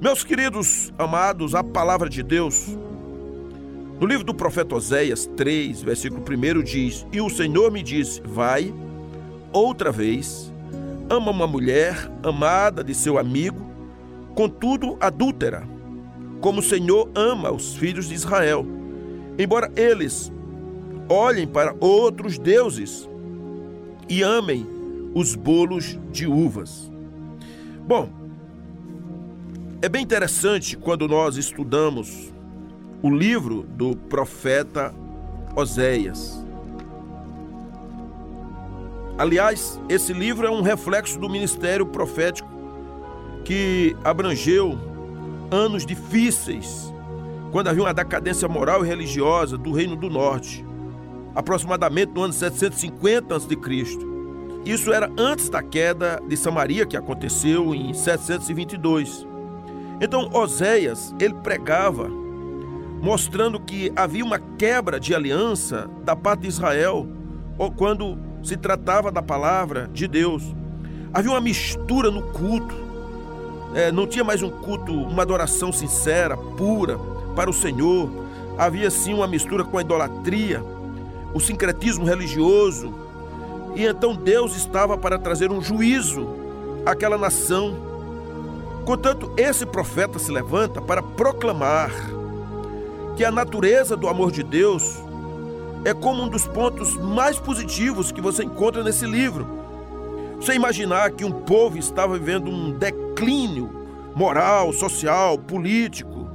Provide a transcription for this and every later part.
Meus queridos amados, a palavra de Deus, no livro do profeta Oséias 3, versículo 1 diz: E o Senhor me disse: Vai, outra vez, ama uma mulher amada de seu amigo, contudo adúltera, como o Senhor ama os filhos de Israel, embora eles olhem para outros deuses e amem os bolos de uvas. Bom, é bem interessante quando nós estudamos o livro do profeta Oséias. Aliás, esse livro é um reflexo do ministério profético que abrangeu anos difíceis, quando havia uma decadência moral e religiosa do Reino do Norte, aproximadamente no ano 750 a.C. Isso era antes da queda de Samaria, que aconteceu em 722. Então, Oséias, ele pregava mostrando que havia uma quebra de aliança da parte de Israel, ou quando se tratava da palavra de Deus. Havia uma mistura no culto. É, não tinha mais um culto, uma adoração sincera, pura para o Senhor. Havia sim uma mistura com a idolatria, o sincretismo religioso. E então Deus estava para trazer um juízo àquela nação. Contanto, esse profeta se levanta para proclamar que a natureza do amor de Deus é como um dos pontos mais positivos que você encontra nesse livro. Você imaginar que um povo estava vivendo um declínio moral, social, político,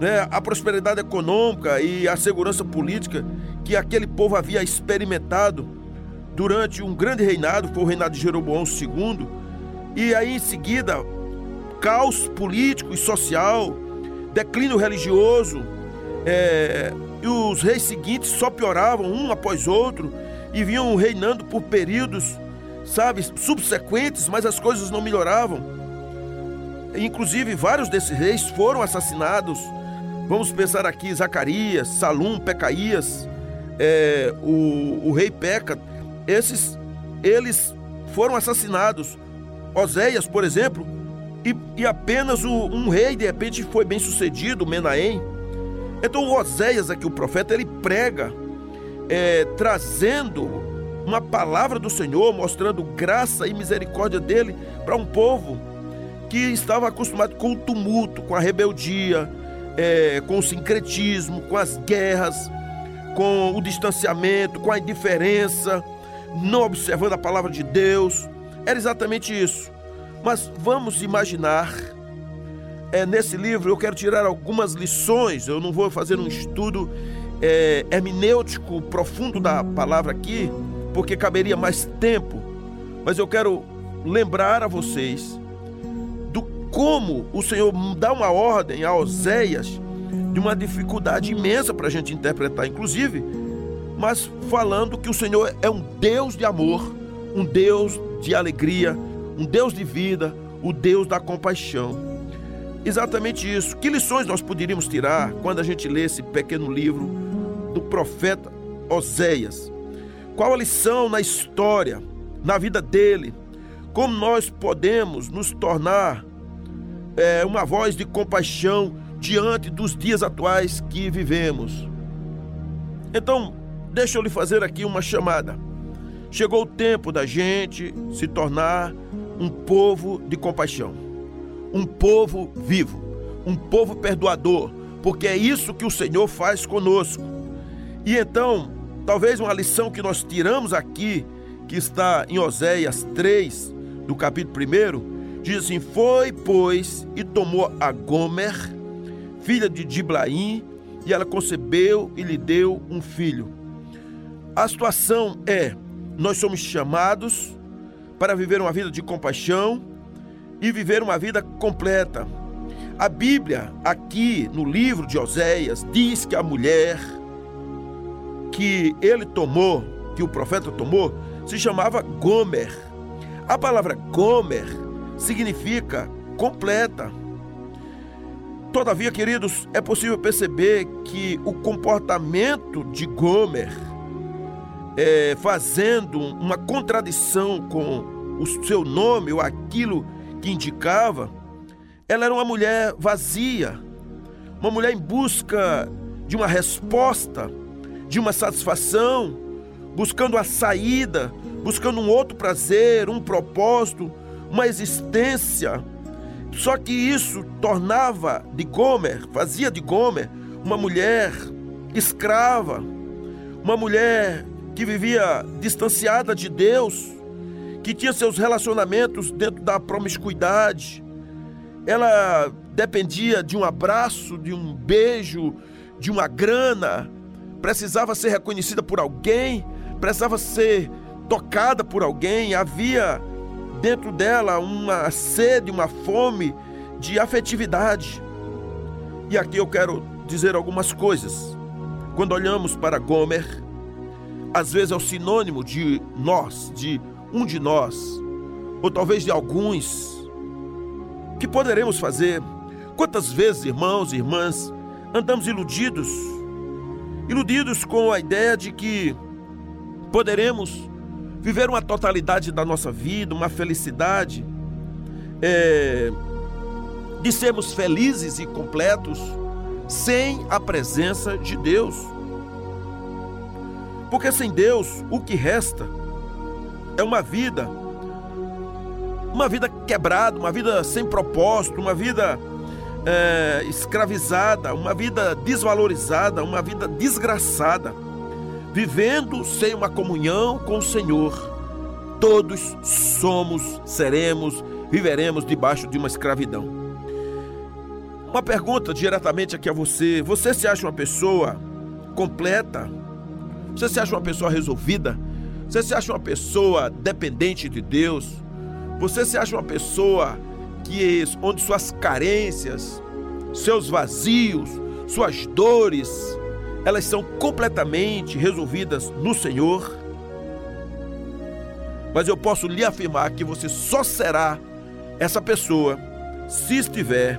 né? a prosperidade econômica e a segurança política que aquele povo havia experimentado durante um grande reinado, foi o reinado de Jeroboão II, e aí em seguida caos político e social, declínio religioso, é, e os reis seguintes só pioravam um após outro e vinham reinando por períodos, sabe, subsequentes, mas as coisas não melhoravam. Inclusive, vários desses reis foram assassinados. Vamos pensar aqui: Zacarias, Salum, Pecaías, é, o, o rei Peca. Esses, eles foram assassinados. Oséias, por exemplo, e, e apenas o, um rei de repente foi bem sucedido, Menahem então Oséias aqui, o profeta, ele prega é, trazendo uma palavra do Senhor, mostrando graça e misericórdia dele para um povo que estava acostumado com o tumulto, com a rebeldia, é, com o sincretismo, com as guerras, com o distanciamento, com a indiferença, não observando a palavra de Deus. Era exatamente isso. Mas vamos imaginar é, nesse livro eu quero tirar algumas lições. Eu não vou fazer um estudo é, hermenêutico profundo da palavra aqui, porque caberia mais tempo. Mas eu quero lembrar a vocês do como o Senhor dá uma ordem a Oséias de uma dificuldade imensa para a gente interpretar, inclusive, mas falando que o Senhor é um Deus de amor, um Deus de alegria, um Deus de vida, o Deus da compaixão exatamente isso. Que lições nós poderíamos tirar quando a gente lê esse pequeno livro do profeta Oséias? Qual a lição na história, na vida dele? Como nós podemos nos tornar é, uma voz de compaixão diante dos dias atuais que vivemos? Então, deixa eu lhe fazer aqui uma chamada. Chegou o tempo da gente se tornar um povo de compaixão um povo vivo, um povo perdoador, porque é isso que o Senhor faz conosco. E então, talvez uma lição que nós tiramos aqui, que está em Oséias 3, do capítulo 1, diz assim: Foi, pois, e tomou a Gomer, filha de Diblaim, e ela concebeu e lhe deu um filho. A situação é: nós somos chamados para viver uma vida de compaixão, e viver uma vida completa. A Bíblia, aqui no livro de Oséias, diz que a mulher que ele tomou, que o profeta tomou, se chamava Gomer. A palavra Gomer significa completa. Todavia, queridos, é possível perceber que o comportamento de Gomer, é, fazendo uma contradição com o seu nome ou aquilo que indicava, ela era uma mulher vazia, uma mulher em busca de uma resposta, de uma satisfação, buscando a saída, buscando um outro prazer, um propósito, uma existência. Só que isso tornava de Gomer, fazia de Gomer uma mulher escrava, uma mulher que vivia distanciada de Deus, que tinha seus relacionamentos dentro da promiscuidade. Ela dependia de um abraço, de um beijo, de uma grana, precisava ser reconhecida por alguém, precisava ser tocada por alguém, havia dentro dela uma sede, uma fome de afetividade. E aqui eu quero dizer algumas coisas. Quando olhamos para Gomer, às vezes é o sinônimo de nós, de um de nós, ou talvez de alguns. Que poderemos fazer? Quantas vezes, irmãos e irmãs, andamos iludidos? Iludidos com a ideia de que poderemos viver uma totalidade da nossa vida, uma felicidade, é, de sermos felizes e completos sem a presença de Deus. Porque sem Deus, o que resta é uma vida, uma vida quebrada, uma vida sem propósito, uma vida é, escravizada, uma vida desvalorizada, uma vida desgraçada, vivendo sem uma comunhão com o Senhor. Todos somos, seremos, viveremos debaixo de uma escravidão. Uma pergunta diretamente aqui a você: você se acha uma pessoa completa? Você se acha uma pessoa resolvida? Você se acha uma pessoa dependente de Deus? Você se acha uma pessoa que onde suas carências, seus vazios, suas dores, elas são completamente resolvidas no Senhor? Mas eu posso lhe afirmar que você só será essa pessoa se estiver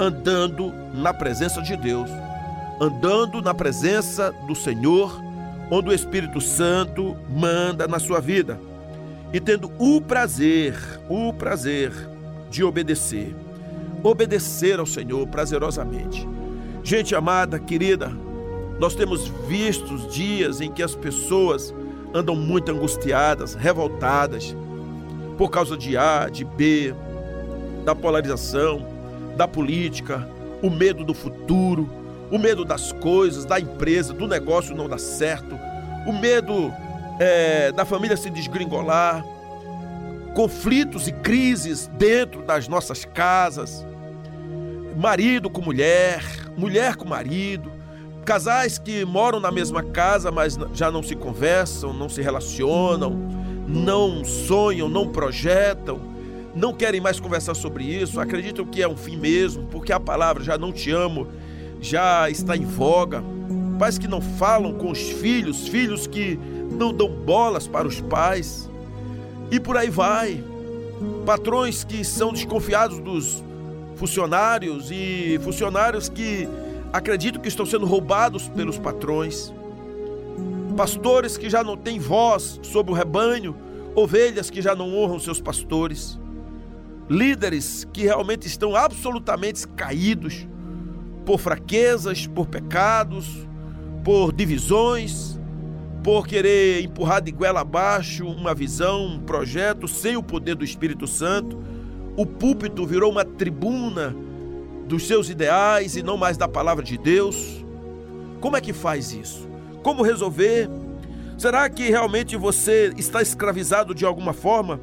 andando na presença de Deus, andando na presença do Senhor, onde o Espírito Santo manda na sua vida e tendo o prazer, o prazer de obedecer, obedecer ao Senhor prazerosamente. Gente amada, querida, nós temos visto dias em que as pessoas andam muito angustiadas, revoltadas, por causa de A, de B, da polarização, da política, o medo do futuro, o medo das coisas, da empresa, do negócio não dar certo, o medo é, da família se desgringolar, conflitos e crises dentro das nossas casas, marido com mulher, mulher com marido, casais que moram na mesma casa, mas já não se conversam, não se relacionam, não sonham, não projetam não querem mais conversar sobre isso, acreditam que é um fim mesmo, porque a palavra já não te amo já está em voga. Pais que não falam com os filhos, filhos que não dão bolas para os pais. E por aí vai. Patrões que são desconfiados dos funcionários e funcionários que acreditam que estão sendo roubados pelos patrões. Pastores que já não têm voz sobre o rebanho, ovelhas que já não honram seus pastores líderes que realmente estão absolutamente caídos por fraquezas, por pecados, por divisões, por querer empurrar de goela abaixo uma visão, um projeto sem o poder do Espírito Santo. O púlpito virou uma tribuna dos seus ideais e não mais da palavra de Deus. Como é que faz isso? Como resolver? Será que realmente você está escravizado de alguma forma?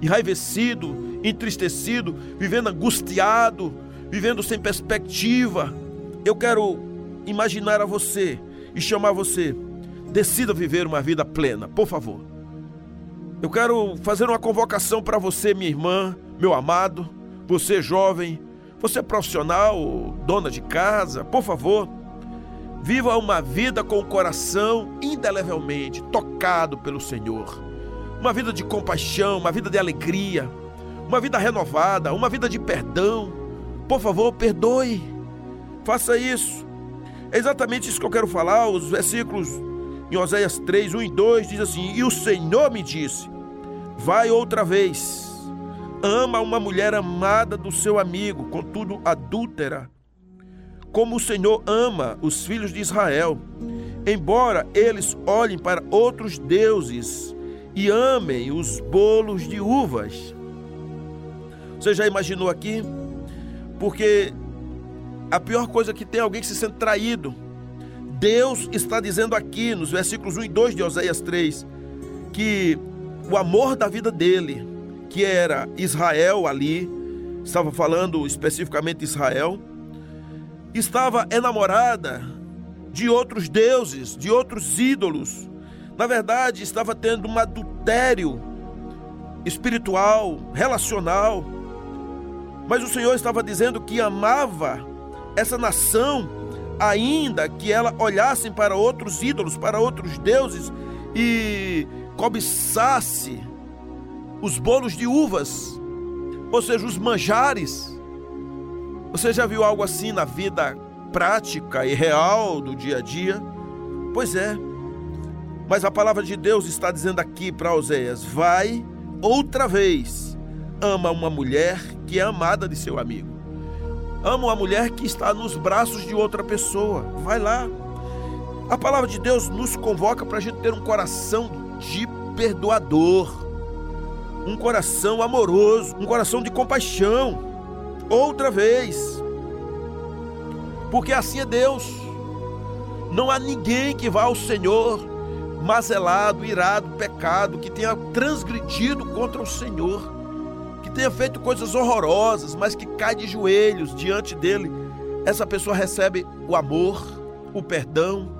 Enraivecido, entristecido, vivendo angustiado, vivendo sem perspectiva. Eu quero imaginar a você e chamar você. Decida viver uma vida plena, por favor. Eu quero fazer uma convocação para você, minha irmã, meu amado, você jovem, você profissional, dona de casa, por favor. Viva uma vida com o coração indelevelmente tocado pelo Senhor. Uma vida de compaixão, uma vida de alegria, uma vida renovada, uma vida de perdão. Por favor, perdoe. Faça isso. É exatamente isso que eu quero falar. Os versículos em Oséias 3, 1 e 2 diz assim: E o Senhor me disse: Vai outra vez, ama uma mulher amada do seu amigo, contudo adúltera, como o Senhor ama os filhos de Israel, embora eles olhem para outros deuses e amem os bolos de uvas. Você já imaginou aqui? Porque a pior coisa que tem é alguém que se sente traído. Deus está dizendo aqui nos versículos 1 e 2 de Oséias 3 que o amor da vida dele, que era Israel ali, estava falando especificamente Israel, estava enamorada de outros deuses, de outros ídolos. Na verdade, estava tendo um adultério espiritual, relacional. Mas o Senhor estava dizendo que amava essa nação, ainda que ela olhassem para outros ídolos, para outros deuses e cobiçasse os bolos de uvas, ou seja, os manjares. Você já viu algo assim na vida prática e real do dia a dia? Pois é. Mas a palavra de Deus está dizendo aqui para Oséias: vai outra vez, ama uma mulher que é amada de seu amigo. Ama uma mulher que está nos braços de outra pessoa. Vai lá. A palavra de Deus nos convoca para a gente ter um coração de perdoador um coração amoroso, um coração de compaixão. Outra vez. Porque assim é Deus. Não há ninguém que vá ao Senhor mazelado, irado, pecado, que tenha transgredido contra o Senhor, tenha feito coisas horrorosas, mas que cai de joelhos diante dele. Essa pessoa recebe o amor, o perdão,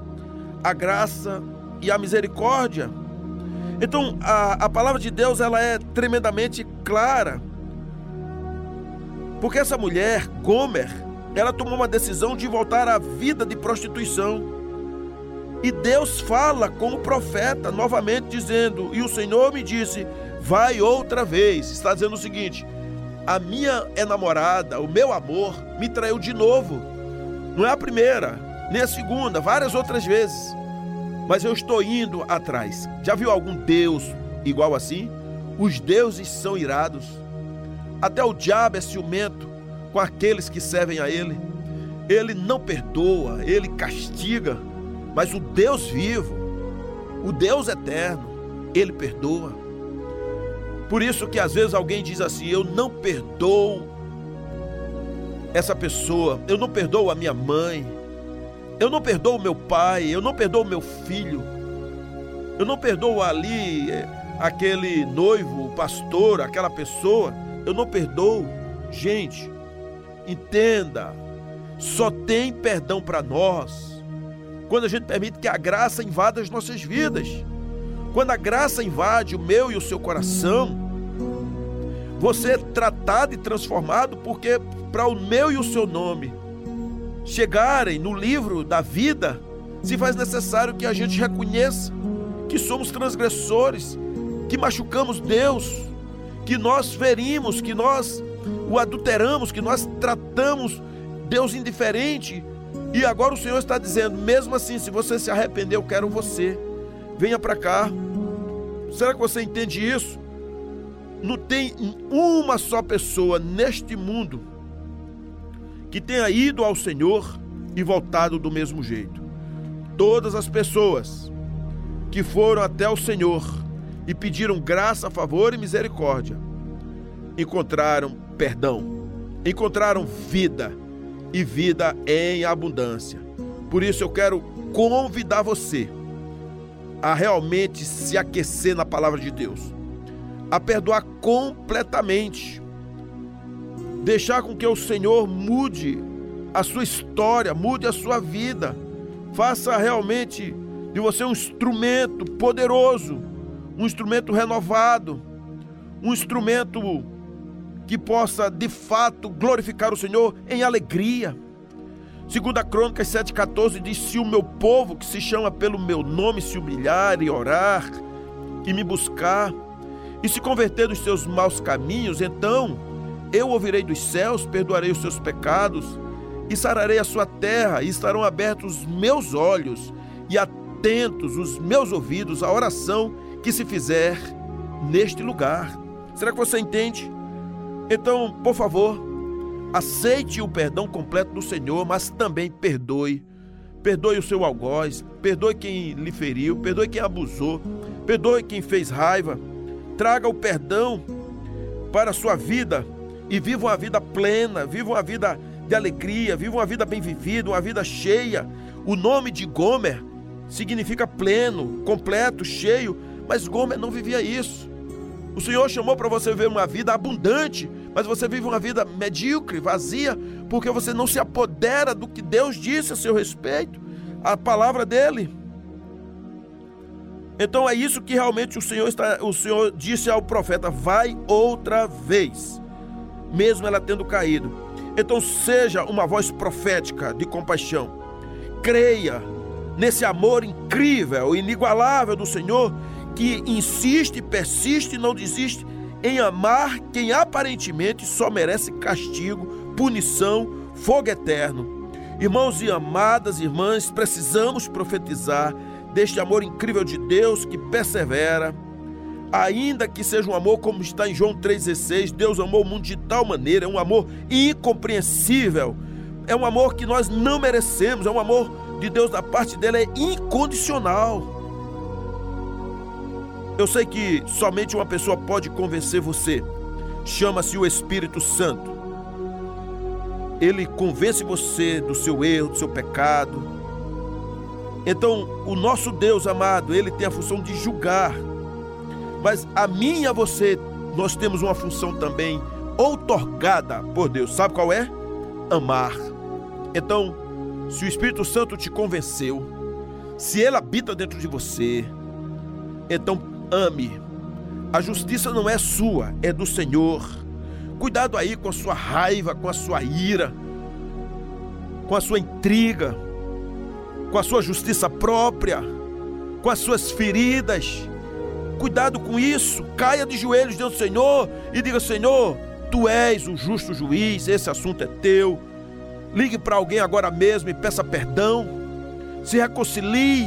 a graça e a misericórdia. Então, a, a palavra de Deus ela é tremendamente clara. Porque essa mulher, Gomer, ela tomou uma decisão de voltar à vida de prostituição. E Deus fala com o profeta novamente, dizendo: E o Senhor me disse: Vai outra vez. Está dizendo o seguinte: A minha enamorada, o meu amor, me traiu de novo. Não é a primeira, nem a segunda, várias outras vezes mas eu estou indo atrás. Já viu algum Deus igual assim? Os deuses são irados. Até o diabo é ciumento com aqueles que servem a ele. Ele não perdoa, ele castiga, mas o Deus vivo, o Deus eterno, ele perdoa. Por isso que às vezes alguém diz assim: "Eu não perdoo essa pessoa, eu não perdoo a minha mãe, eu não perdoo meu pai, eu não perdoo meu filho. Eu não perdoo ali é, aquele noivo, o pastor, aquela pessoa. Eu não perdoo. Gente, entenda, só tem perdão para nós quando a gente permite que a graça invada as nossas vidas. Quando a graça invade o meu e o seu coração, você é tratado e transformado porque para o meu e o seu nome chegarem no livro da vida, se faz necessário que a gente reconheça que somos transgressores, que machucamos Deus, que nós ferimos, que nós o adulteramos, que nós tratamos Deus indiferente. E agora o Senhor está dizendo: mesmo assim, se você se arrepender, eu quero você. Venha para cá. Será que você entende isso? Não tem uma só pessoa neste mundo que tenha ido ao Senhor e voltado do mesmo jeito. Todas as pessoas que foram até o Senhor e pediram graça, favor e misericórdia, encontraram perdão, encontraram vida e vida em abundância. Por isso eu quero convidar você a realmente se aquecer na palavra de Deus, a perdoar completamente deixar com que o Senhor mude a sua história, mude a sua vida, faça realmente de você um instrumento poderoso, um instrumento renovado, um instrumento que possa de fato glorificar o Senhor em alegria. Segunda Crônicas 7,14 diz: Se o meu povo, que se chama pelo meu nome, se humilhar e orar, e me buscar, e se converter dos seus maus caminhos, então eu ouvirei dos céus, perdoarei os seus pecados e sararei a sua terra, e estarão abertos os meus olhos e atentos os meus ouvidos à oração que se fizer neste lugar. Será que você entende? Então, por favor, aceite o perdão completo do Senhor, mas também perdoe. Perdoe o seu algoz, perdoe quem lhe feriu, perdoe quem abusou, perdoe quem fez raiva. Traga o perdão para a sua vida e viva uma vida plena, viva uma vida de alegria, viva uma vida bem vivida, uma vida cheia. O nome de Gomer significa pleno, completo, cheio, mas Gomer não vivia isso. O Senhor chamou para você viver uma vida abundante, mas você vive uma vida medíocre, vazia, porque você não se apodera do que Deus disse a seu respeito, a palavra dele. Então é isso que realmente o Senhor está, o Senhor disse ao profeta: vai outra vez, mesmo ela tendo caído. Então seja uma voz profética de compaixão. Creia nesse amor incrível, inigualável do Senhor que insiste, persiste e não desiste em amar quem aparentemente só merece castigo, punição, fogo eterno. Irmãos e amadas irmãs, precisamos profetizar deste amor incrível de Deus que persevera, ainda que seja um amor como está em João 3,16, Deus amou o mundo de tal maneira, é um amor incompreensível, é um amor que nós não merecemos, é um amor de Deus da parte dele, é incondicional. Eu sei que somente uma pessoa pode convencer você. Chama-se o Espírito Santo. Ele convence você do seu erro, do seu pecado. Então, o nosso Deus amado, ele tem a função de julgar. Mas a mim e a você, nós temos uma função também outorgada por Deus. Sabe qual é? Amar. Então, se o Espírito Santo te convenceu, se ele habita dentro de você, então ame. A justiça não é sua, é do Senhor. Cuidado aí com a sua raiva, com a sua ira, com a sua intriga, com a sua justiça própria, com as suas feridas. Cuidado com isso. Caia de joelhos diante do Senhor e diga: Senhor, tu és o justo juiz, esse assunto é teu. Ligue para alguém agora mesmo e peça perdão. Se reconcilie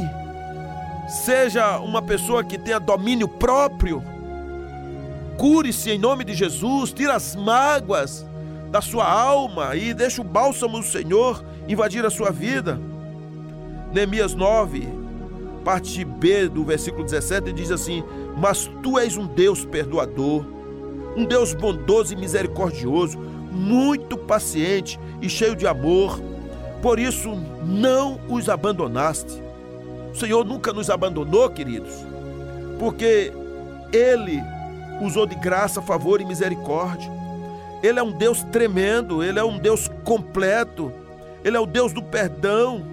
seja uma pessoa que tenha domínio próprio. Cure-se em nome de Jesus, tira as mágoas da sua alma e deixa o bálsamo do Senhor invadir a sua vida. Neemias 9, parte B do versículo 17, diz assim: Mas tu és um Deus perdoador, um Deus bondoso e misericordioso, muito paciente e cheio de amor. Por isso não os abandonaste o Senhor nunca nos abandonou, queridos, porque Ele usou de graça, favor e misericórdia. Ele é um Deus tremendo, Ele é um Deus completo, Ele é o Deus do perdão.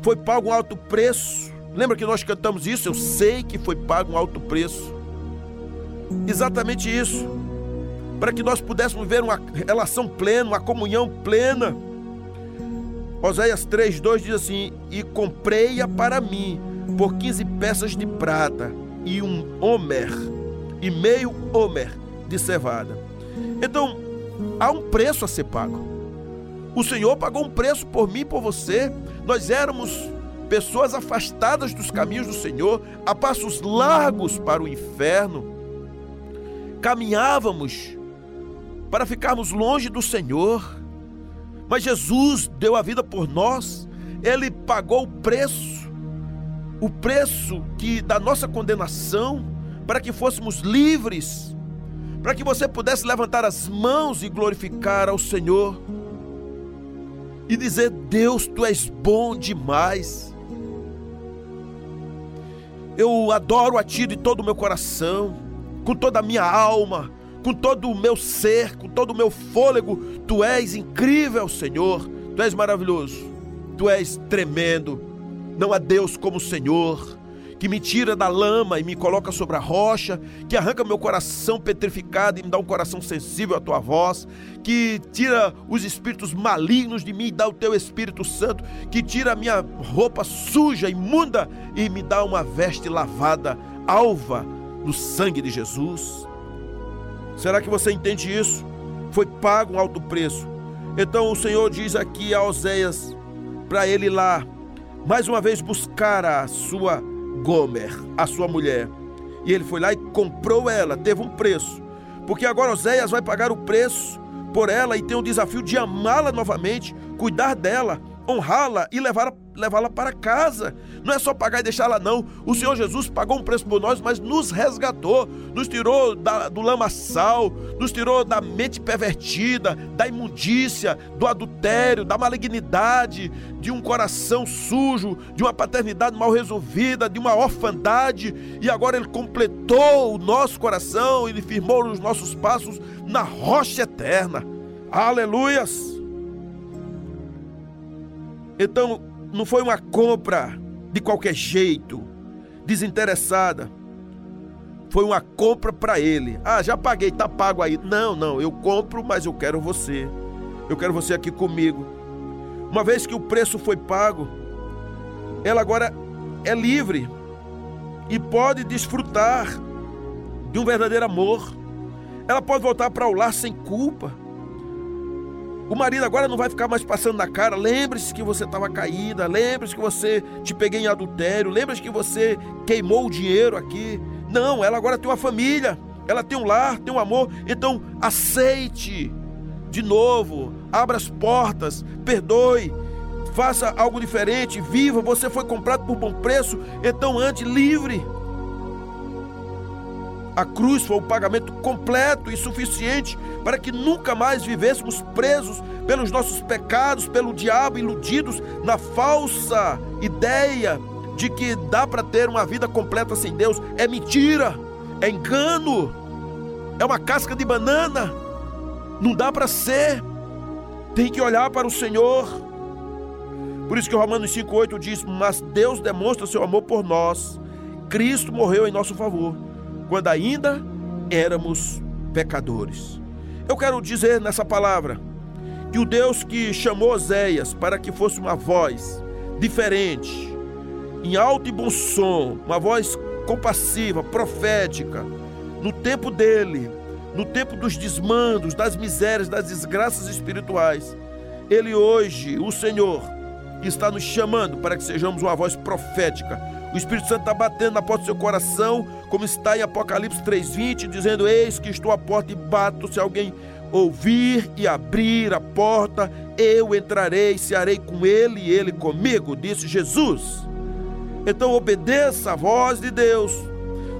Foi pago um alto preço. Lembra que nós cantamos isso? Eu sei que foi pago um alto preço. Exatamente isso. Para que nós pudéssemos ver uma relação plena, uma comunhão plena Oséias 3,2 diz assim: E comprei-a para mim por 15 peças de prata e um homer, e meio homer de cevada. Então, há um preço a ser pago. O Senhor pagou um preço por mim e por você. Nós éramos pessoas afastadas dos caminhos do Senhor, a passos largos para o inferno. Caminhávamos para ficarmos longe do Senhor. Mas Jesus deu a vida por nós, ele pagou o preço, o preço que da nossa condenação, para que fôssemos livres, para que você pudesse levantar as mãos e glorificar ao Senhor e dizer: Deus, tu és bom demais. Eu adoro a Ti de todo o meu coração, com toda a minha alma, com todo o meu ser, com todo o meu fôlego. Tu és incrível, Senhor. Tu és maravilhoso. Tu és tremendo. Não há Deus como o Senhor, que me tira da lama e me coloca sobre a rocha, que arranca meu coração petrificado e me dá um coração sensível à tua voz, que tira os espíritos malignos de mim e dá o teu Espírito Santo, que tira a minha roupa suja, imunda e me dá uma veste lavada, alva no sangue de Jesus. Será que você entende isso? Foi pago um alto preço. Então o Senhor diz aqui a Oséias para ele lá, mais uma vez buscar a sua Gomer, a sua mulher. E ele foi lá e comprou ela, teve um preço, porque agora Oséias vai pagar o preço por ela e tem o desafio de amá-la novamente, cuidar dela, honrá-la e levá-la levá para casa. Não é só pagar e deixá-la, não. O Senhor Jesus pagou um preço por nós, mas nos resgatou, nos tirou da, do lamaçal, nos tirou da mente pervertida, da imundícia, do adultério, da malignidade, de um coração sujo, de uma paternidade mal resolvida, de uma orfandade, e agora Ele completou o nosso coração, Ele firmou os nossos passos na rocha eterna. Aleluias! Então, não foi uma compra de qualquer jeito, desinteressada. Foi uma compra para ele. Ah, já paguei, tá pago aí. Não, não, eu compro, mas eu quero você. Eu quero você aqui comigo. Uma vez que o preço foi pago, ela agora é livre e pode desfrutar de um verdadeiro amor. Ela pode voltar para o lar sem culpa. O marido agora não vai ficar mais passando na cara. Lembre-se que você estava caída. Lembre-se que você te peguei em adultério. Lembre-se que você queimou o dinheiro aqui. Não, ela agora tem uma família. Ela tem um lar, tem um amor. Então aceite de novo. Abra as portas. Perdoe. Faça algo diferente. Viva. Você foi comprado por bom preço. Então ande livre. A cruz foi o pagamento completo e suficiente para que nunca mais vivêssemos presos pelos nossos pecados, pelo diabo, iludidos na falsa ideia de que dá para ter uma vida completa sem Deus. É mentira, é engano, é uma casca de banana. Não dá para ser. Tem que olhar para o Senhor. Por isso que Romanos 5,8 diz: Mas Deus demonstra seu amor por nós. Cristo morreu em nosso favor quando ainda éramos pecadores. Eu quero dizer nessa palavra que o Deus que chamou Oséias para que fosse uma voz diferente, em alto e bom som, uma voz compassiva, profética, no tempo dele, no tempo dos desmandos, das misérias, das desgraças espirituais, ele hoje, o Senhor, está nos chamando para que sejamos uma voz profética, o Espírito Santo está batendo na porta do seu coração, como está em Apocalipse 3,20, dizendo: Eis que estou à porta e bato. Se alguém ouvir e abrir a porta, eu entrarei, cearei com ele e ele comigo, disse Jesus. Então obedeça a voz de Deus,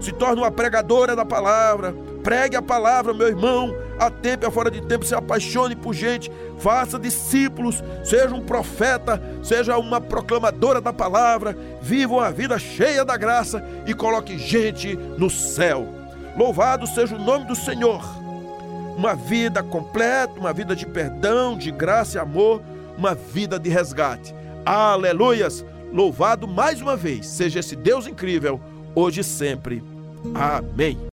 se torne uma pregadora da palavra, pregue a palavra, meu irmão, a tempo e a fora de tempo, se apaixone por gente, faça discípulos, seja um profeta, seja uma proclamadora da palavra, viva uma vida cheia da graça e coloque gente no céu. Louvado seja o nome do Senhor. Uma vida completa, uma vida de perdão, de graça e amor, uma vida de resgate. Aleluias! Louvado mais uma vez seja esse Deus incrível, hoje e sempre. Amém.